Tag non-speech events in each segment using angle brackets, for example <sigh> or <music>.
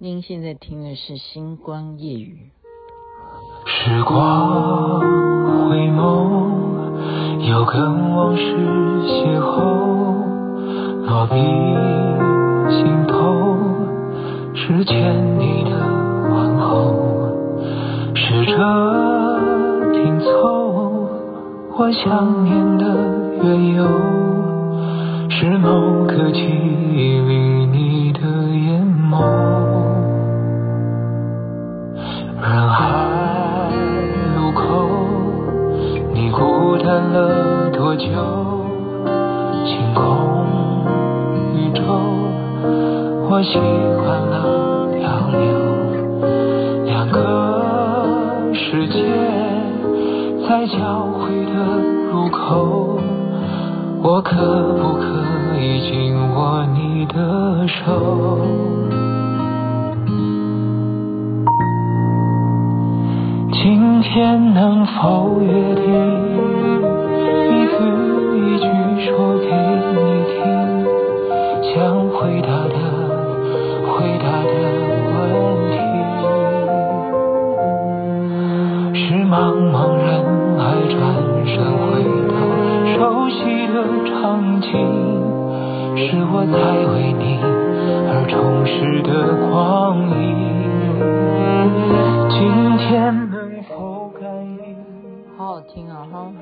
您现在听的是《星光夜雨》。时光回眸，又跟往事邂逅，落笔心头，是牵你的问候，试着拼凑我想念的缘由，是某个记忆里你的眼眸。人海路口，你孤单了多久？星空宇宙，我习惯了漂流。两个世界在交汇的入口，我可不可以紧握你的手？天能否约定，一字一句说给你听，想回答的回答的问题。是茫茫人海转身回到熟悉的场景，是我在为你而充实的光阴。听啊哈，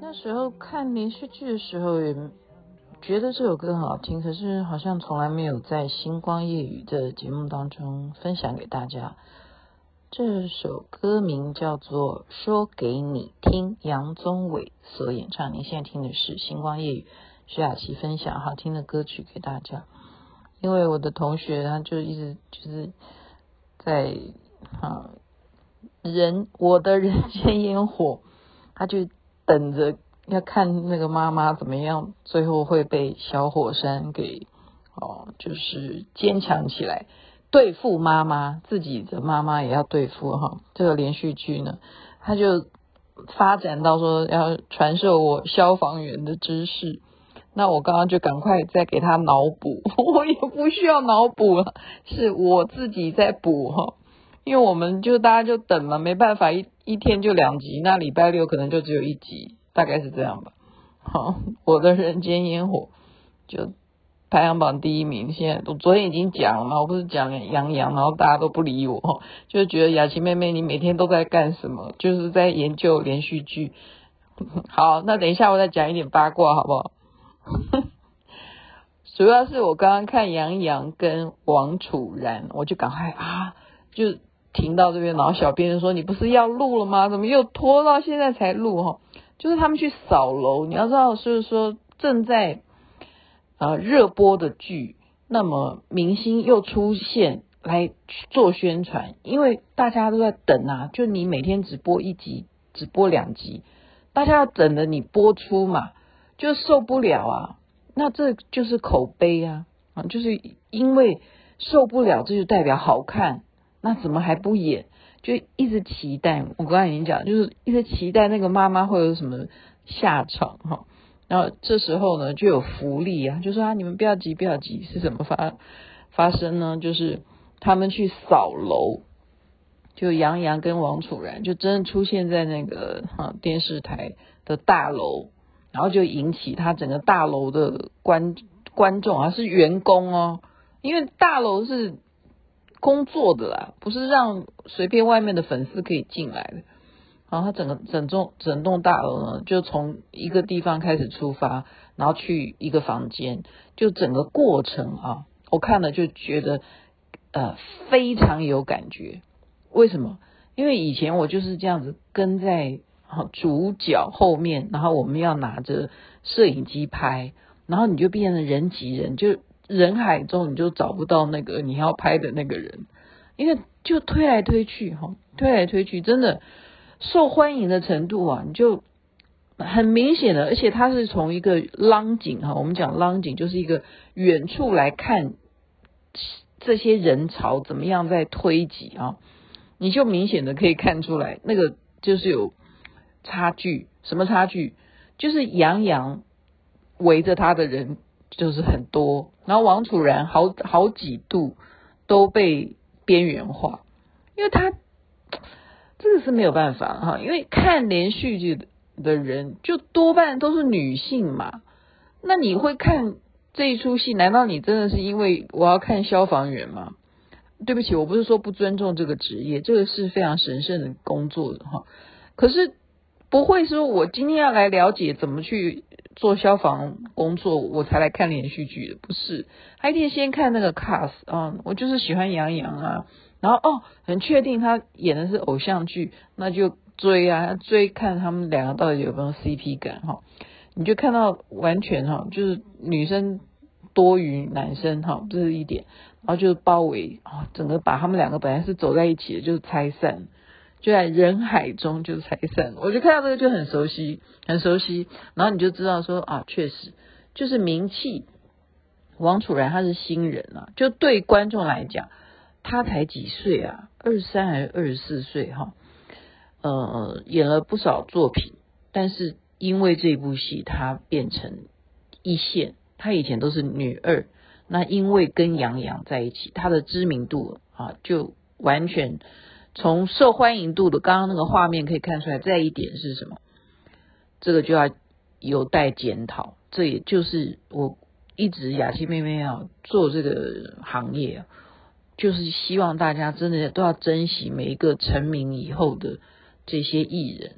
那时候看连续剧的时候也觉得这首歌很好听，可是好像从来没有在《星光夜语》的节目当中分享给大家。这首歌名叫做《说给你听》，杨宗纬所演唱。你现在听的是《星光夜语》，徐雅琪分享好听的歌曲给大家。因为我的同学他就一直就是在啊。人，我的人间烟火，他就等着要看那个妈妈怎么样，最后会被小火山给哦，就是坚强起来，对付妈妈，自己的妈妈也要对付哈、这个连续剧呢，他就发展到说要传授我消防员的知识，那我刚刚就赶快再给他脑补，<laughs> 我也不需要脑补了，是我自己在补哈。因为我们就大家就等嘛，没办法，一一天就两集，那礼拜六可能就只有一集，大概是这样吧。好，我的人间烟火就排行榜第一名。现在我昨天已经讲了，我不是讲杨洋，然后大家都不理我，就觉得雅琪妹妹你每天都在干什么？就是在研究连续剧。好，那等一下我再讲一点八卦好不好？<laughs> 主要是我刚刚看杨洋跟王楚然，我就赶快啊，就。停到这边，然后小编就说：“你不是要录了吗？怎么又拖到现在才录？哈，就是他们去扫楼。你要知道，就是说正在呃热播的剧，那么明星又出现来做宣传，因为大家都在等啊。就你每天只播一集，只播两集，大家要等着你播出嘛，就受不了啊。那这就是口碑啊，啊，就是因为受不了，这就代表好看。”那怎么还不演？就一直期待。我刚才已经讲，就是一直期待那个妈妈会有什么下场哈。然后这时候呢，就有福利啊，就说啊，你们不要急，不要急，是怎么发发生呢？就是他们去扫楼，就杨洋跟王楚然就真的出现在那个哈电视台的大楼，然后就引起他整个大楼的观观众啊，是员工哦，因为大楼是。工作的啦，不是让随便外面的粉丝可以进来的。然后他整个整栋整栋大楼呢，就从一个地方开始出发，然后去一个房间，就整个过程啊，我看了就觉得呃非常有感觉。为什么？因为以前我就是这样子跟在主角后面，然后我们要拿着摄影机拍，然后你就变成人挤人就。人海中你就找不到那个你要拍的那个人，因为就推来推去哈，推来推去，真的受欢迎的程度啊，你就很明显的，而且它是从一个浪景哈，我们讲浪景就是一个远处来看这些人潮怎么样在推挤啊，你就明显的可以看出来，那个就是有差距，什么差距？就是杨洋围着他的人。就是很多，然后王楚然好好几度都被边缘化，因为他这个是没有办法哈，因为看连续剧的人就多半都是女性嘛，那你会看这一出戏，难道你真的是因为我要看消防员吗？对不起，我不是说不尊重这个职业，这个是非常神圣的工作的哈，可是不会说我今天要来了解怎么去。做消防工作，我才来看连续剧的，不是？还得先看那个 cast 啊，我就是喜欢杨洋啊，然后哦，很确定他演的是偶像剧，那就追啊，追看他们两个到底有没有 CP 感哈，你就看到完全哈，就是女生多于男生哈，这是一点，然后就是包围啊，整个把他们两个本来是走在一起的，就是拆散。就在人海中就拆散，我就看到这个就很熟悉，很熟悉，然后你就知道说啊，确实就是名气。王楚然他是新人啊，就对观众来讲，他才几岁啊，二十三还是二十四岁哈？呃，演了不少作品，但是因为这部戏他变成一线，他以前都是女二，那因为跟杨洋在一起，他的知名度啊就完全。从受欢迎度的刚刚那个画面可以看出来，再一点是什么？这个就要有待检讨。这也就是我一直雅琪妹妹啊做这个行业，就是希望大家真的都要珍惜每一个成名以后的这些艺人，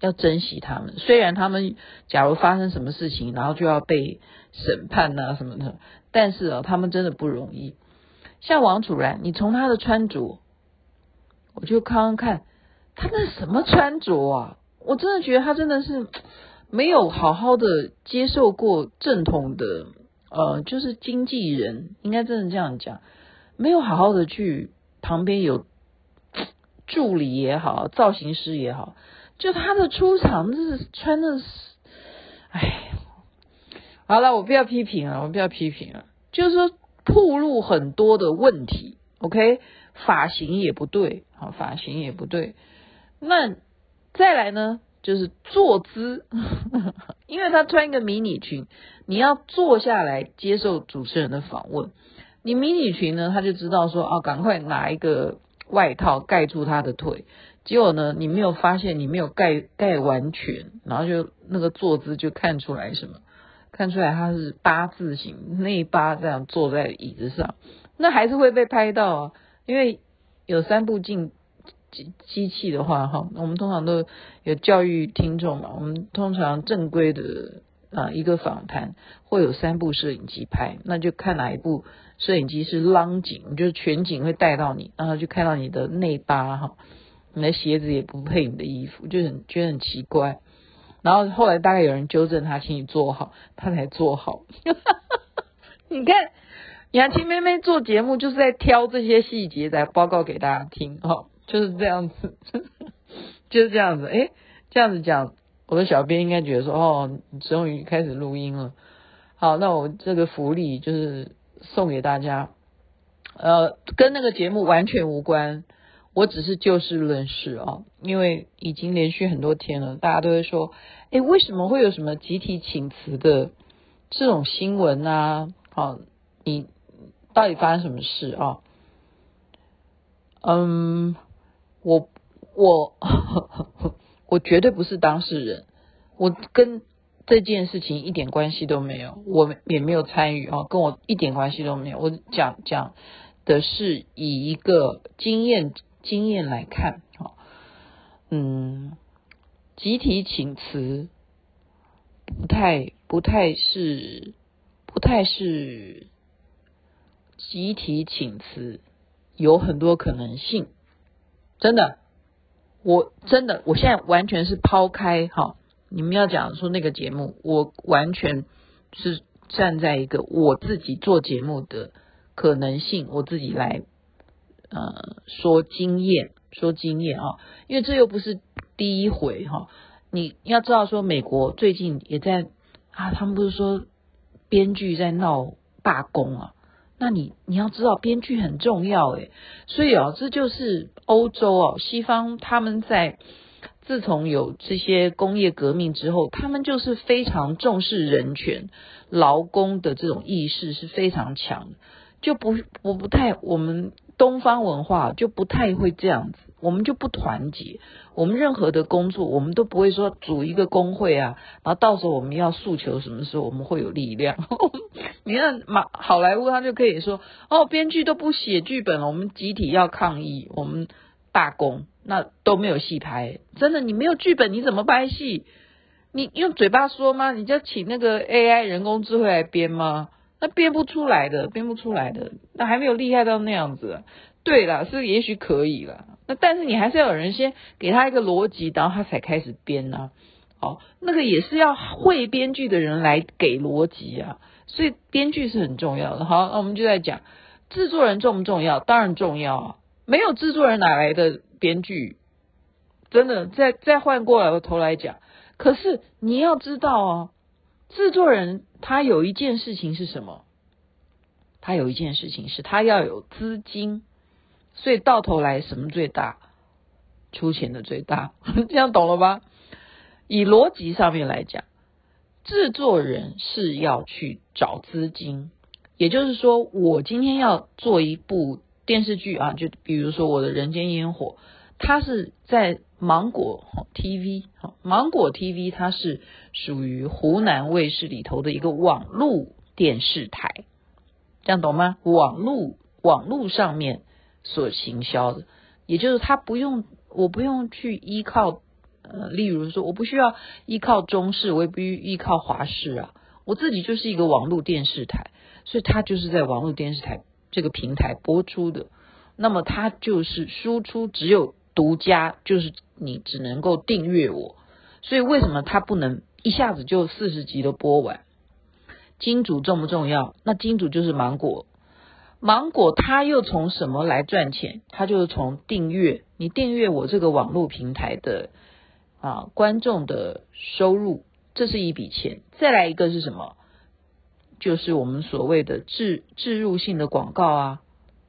要珍惜他们。虽然他们假如发生什么事情，然后就要被审判啊什么的，但是啊，他们真的不容易。像王楚然，你从他的穿着。我就刚刚看他那什么穿着啊，我真的觉得他真的是没有好好的接受过正统的，呃，就是经纪人应该真的这样讲，没有好好的去旁边有助理也好，造型师也好，就他的出场就是穿的是，哎，好了，我不要批评了，我不要批评了，就是说暴露很多的问题，OK。发型也不对，好，发型也不对。那再来呢，就是坐姿，<laughs> 因为他穿一个迷你裙，你要坐下来接受主持人的访问。你迷你裙呢，他就知道说啊，赶快拿一个外套盖住他的腿。结果呢，你没有发现你没有盖盖完全，然后就那个坐姿就看出来什么？看出来他是八字形，内八这样坐在椅子上，那还是会被拍到啊。因为有三部镜机机器的话，哈，我们通常都有教育听众嘛。我们通常正规的啊一个访谈会有三部摄影机拍，那就看哪一部摄影机是 long 景，就是全景会带到你，然后就看到你的内八哈，你的鞋子也不配你的衣服，就很觉得很奇怪。然后后来大概有人纠正他，请你坐好，他才坐好。<laughs> 你看。雅琪妹妹做节目就是在挑这些细节来报告给大家听，哈，就是这样子，<laughs> 就是这样子，诶，这样子讲，我的小编应该觉得说，哦，终于开始录音了，好，那我这个福利就是送给大家，呃，跟那个节目完全无关，我只是就事论事啊，因为已经连续很多天了，大家都会说，诶，为什么会有什么集体请辞的这种新闻啊？好，你。到底发生什么事啊？嗯，我我我绝对不是当事人，我跟这件事情一点关系都没有，我也没有参与啊，跟我一点关系都没有。我讲讲的是以一个经验经验来看啊，嗯，集体请辞不太不太是不太是。集体请辞有很多可能性，真的，我真的，我现在完全是抛开哈，你们要讲说那个节目，我完全是站在一个我自己做节目的可能性，我自己来呃说经验，说经验啊，因为这又不是第一回哈，你要知道说美国最近也在啊，他们不是说编剧在闹罢工啊。那你你要知道，编剧很重要诶，所以哦，这就是欧洲哦，西方他们在自从有这些工业革命之后，他们就是非常重视人权、劳工的这种意识是非常强的，就不我不太我们东方文化就不太会这样子，我们就不团结，我们任何的工作我们都不会说组一个工会啊，然后到时候我们要诉求什么时候我们会有力量。<laughs> 你看马好莱坞他就可以说哦，编剧都不写剧本了，我们集体要抗议，我们。罢工，那都没有戏拍，真的，你没有剧本，你怎么拍戏？你用嘴巴说吗？你就请那个 AI 人工智慧来编吗？那编不出来的，编不出来的，那还没有厉害到那样子。对了，是也许可以了，那但是你还是要有人先给他一个逻辑，然后他才开始编呢、啊。哦，那个也是要会编剧的人来给逻辑啊，所以编剧是很重要的。好，那我们就在讲制作人重不重要？当然重要啊。没有制作人哪来的编剧？真的，再再换过来头来讲，可是你要知道啊，制作人他有一件事情是什么？他有一件事情是他要有资金，所以到头来什么最大？出钱的最大，<laughs> 这样懂了吧？以逻辑上面来讲，制作人是要去找资金，也就是说，我今天要做一部。电视剧啊，就比如说我的人间烟火，它是在芒果 TV，芒果 TV 它是属于湖南卫视里头的一个网络电视台，这样懂吗？网络网络上面所行销的，也就是它不用，我不用去依靠，呃，例如说我不需要依靠中视，我也不依靠华视啊，我自己就是一个网络电视台，所以它就是在网络电视台。这个平台播出的，那么它就是输出只有独家，就是你只能够订阅我，所以为什么它不能一下子就四十集都播完？金主重不重要？那金主就是芒果，芒果它又从什么来赚钱？它就是从订阅，你订阅我这个网络平台的啊观众的收入，这是一笔钱。再来一个是什么？就是我们所谓的置置入性的广告啊，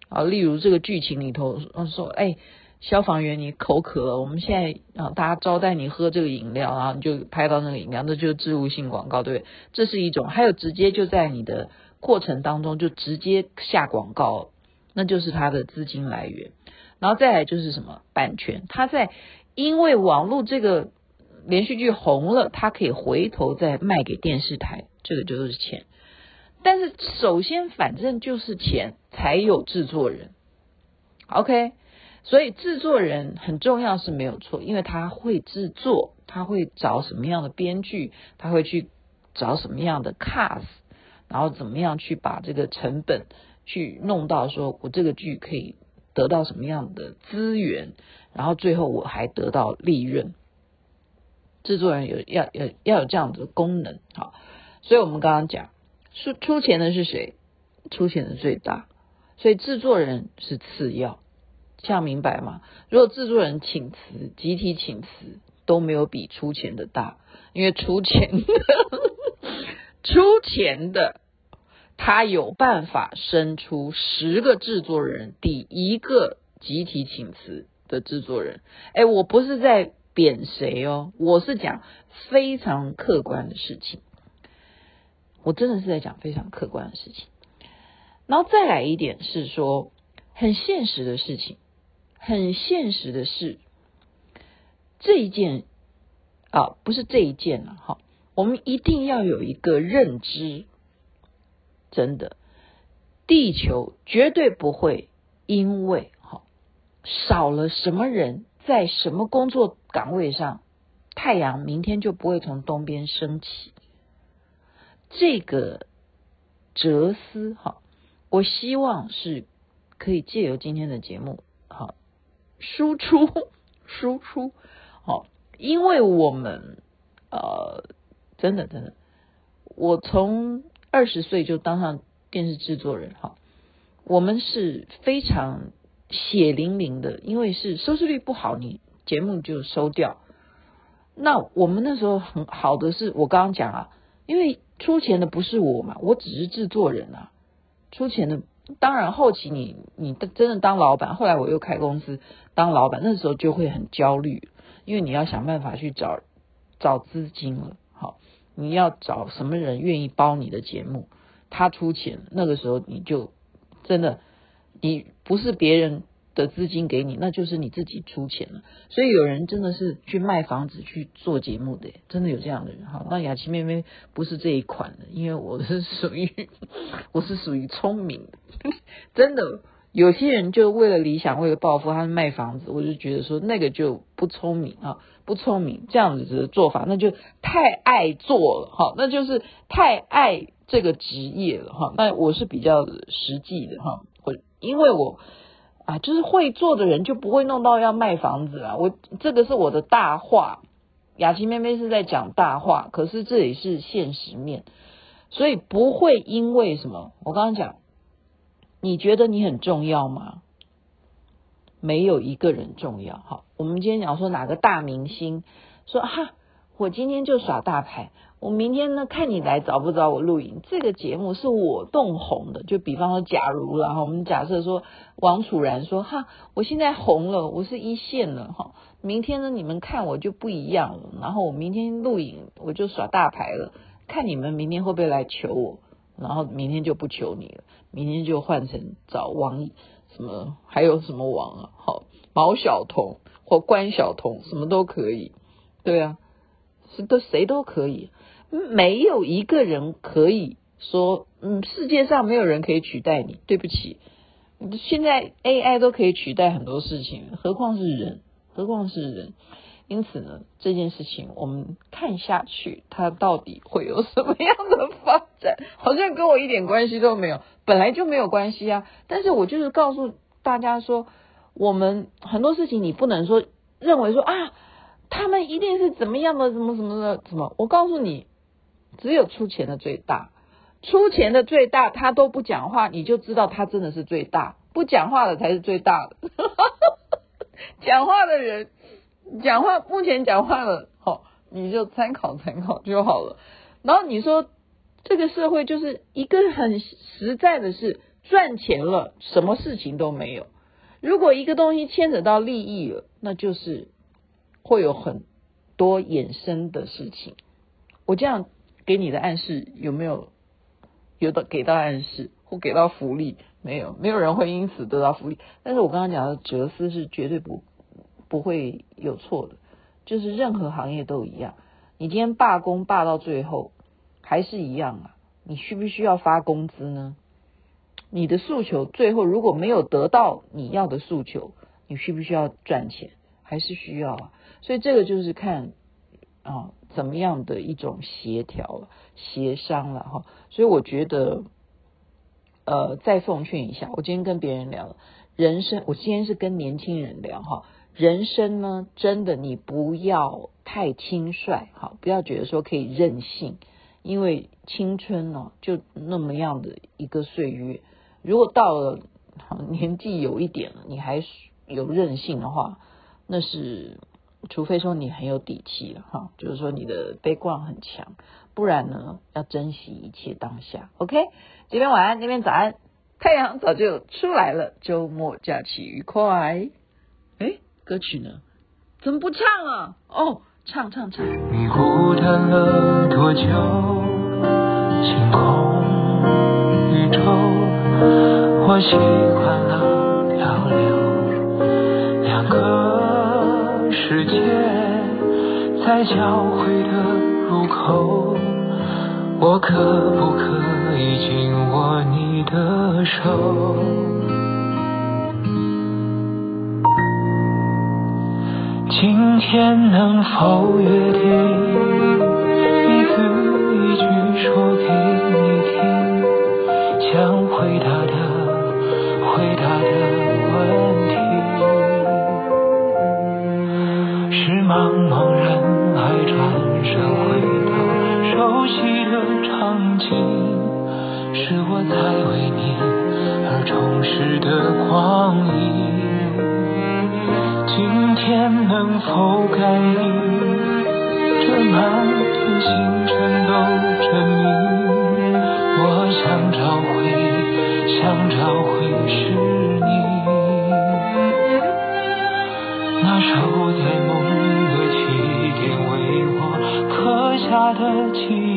啊，例如这个剧情里头说，哎，消防员你口渴了，我们现在啊，大家招待你喝这个饮料啊，你就拍到那个饮料，那就是置入性广告，对？这是一种，还有直接就在你的过程当中就直接下广告，那就是他的资金来源。然后再来就是什么版权，他在因为网络这个连续剧红了，他可以回头再卖给电视台，这个就是钱。但是首先，反正就是钱才有制作人，OK，所以制作人很重要是没有错，因为他会制作，他会找什么样的编剧，他会去找什么样的 cast，然后怎么样去把这个成本去弄到说我这个剧可以得到什么样的资源，然后最后我还得到利润。制作人有要要要有这样子的功能，好，所以我们刚刚讲。出出钱的是谁？出钱的最大，所以制作人是次要，这样明白吗？如果制作人请辞，集体请辞都没有比出钱的大，因为出钱的 <laughs> 出钱的他有办法生出十个制作人，抵一个集体请辞的制作人。哎，我不是在贬谁哦，我是讲非常客观的事情。我真的是在讲非常客观的事情，然后再来一点是说很现实的事情，很现实的事，这一件啊，不是这一件了哈，我们一定要有一个认知，真的，地球绝对不会因为哈少了什么人在什么工作岗位上，太阳明天就不会从东边升起。这个哲思哈，我希望是可以借由今天的节目哈，输出 <laughs> 输出好，因为我们呃，真的真的，我从二十岁就当上电视制作人哈，我们是非常血淋淋的，因为是收视率不好，你节目就收掉。那我们那时候很好的是我刚刚讲啊，因为。出钱的不是我嘛，我只是制作人啊。出钱的当然后期你你真的当老板，后来我又开公司当老板，那时候就会很焦虑，因为你要想办法去找找资金了。你要找什么人愿意包你的节目，他出钱，那个时候你就真的，你不是别人的资金给你，那就是你自己出钱了。所以有人真的是去卖房子去做节目的，真的有这样的人。哈，那雅琪妹妹不是这一款的，因为我是属于 <laughs> 我是属于聪明的，<laughs> 真的。有些人就为了理想，为了暴富，他卖房子，我就觉得说那个就不聪明啊，不聪明，这样子的做法，那就太爱做了哈，那就是太爱这个职业了哈。那我是比较实际的哈，会因为我啊，就是会做的人就不会弄到要卖房子啊。我这个是我的大话，雅琪妹妹是在讲大话，可是这也是现实面，所以不会因为什么，我刚刚讲。你觉得你很重要吗？没有一个人重要。好，我们今天讲说哪个大明星说哈，我今天就耍大牌，我明天呢看你来找不找我录影。这个节目是我动红的，就比方说，假如了哈，我们假设说王楚然说哈，我现在红了，我是一线了哈，明天呢你们看我就不一样了，然后我明天录影我就耍大牌了，看你们明天会不会来求我。然后明天就不求你了，明天就换成找王什么，还有什么王啊？好，毛晓彤或关晓彤，什么都可以。对啊，是都谁都可以，没有一个人可以说，嗯，世界上没有人可以取代你。对不起，现在 AI 都可以取代很多事情，何况是人？何况是人？因此呢，这件事情我们看下去，它到底会有什么样的发展？好像跟我一点关系都没有，本来就没有关系啊。但是我就是告诉大家说，我们很多事情你不能说认为说啊，他们一定是怎么样的，怎么怎么的，怎么？我告诉你，只有出钱的最大，出钱的最大，他都不讲话，你就知道他真的是最大，不讲话的才是最大的。<laughs> 讲话的人。讲话目前讲话了，好，你就参考参考就好了。然后你说这个社会就是一个很实在的事，赚钱了，什么事情都没有。如果一个东西牵扯到利益了，那就是会有很多衍生的事情。我这样给你的暗示有没有？有的给到暗示或给到福利？没有，没有人会因此得到福利。但是我刚刚讲的哲思是绝对不。不会有错的，就是任何行业都一样。你今天罢工罢到最后，还是一样啊？你需不需要发工资呢？你的诉求最后如果没有得到你要的诉求，你需不需要赚钱？还是需要啊？所以这个就是看啊，怎么样的一种协调了、协商了哈。所以我觉得，呃，再奉劝一下，我今天跟别人聊人生，我今天是跟年轻人聊哈。人生呢，真的你不要太轻率，好，不要觉得说可以任性，因为青春呢，就那么样的一个岁月，如果到了年纪有一点了，你还有任性的话，那是除非说你很有底气了哈，就是说你的悲观很强，不然呢，要珍惜一切当下。OK，这边晚安，那边早安，太阳早就出来了，周末假期愉快，歌曲呢？怎么不唱啊？哦，唱唱唱。你孤单了多久？星空宇宙，我习惯了漂流。两个世界在交汇的入口，我可不可以紧握你的手？今天能否约定，一字一句说给你听，想回答的回答的问题，是茫茫人海转身回到熟悉的场景，是我在为你而充实的光阴。天能否感应？这满天星辰都证明，我想找回，想找回是你。那守在梦的起点，为我刻下的记忆。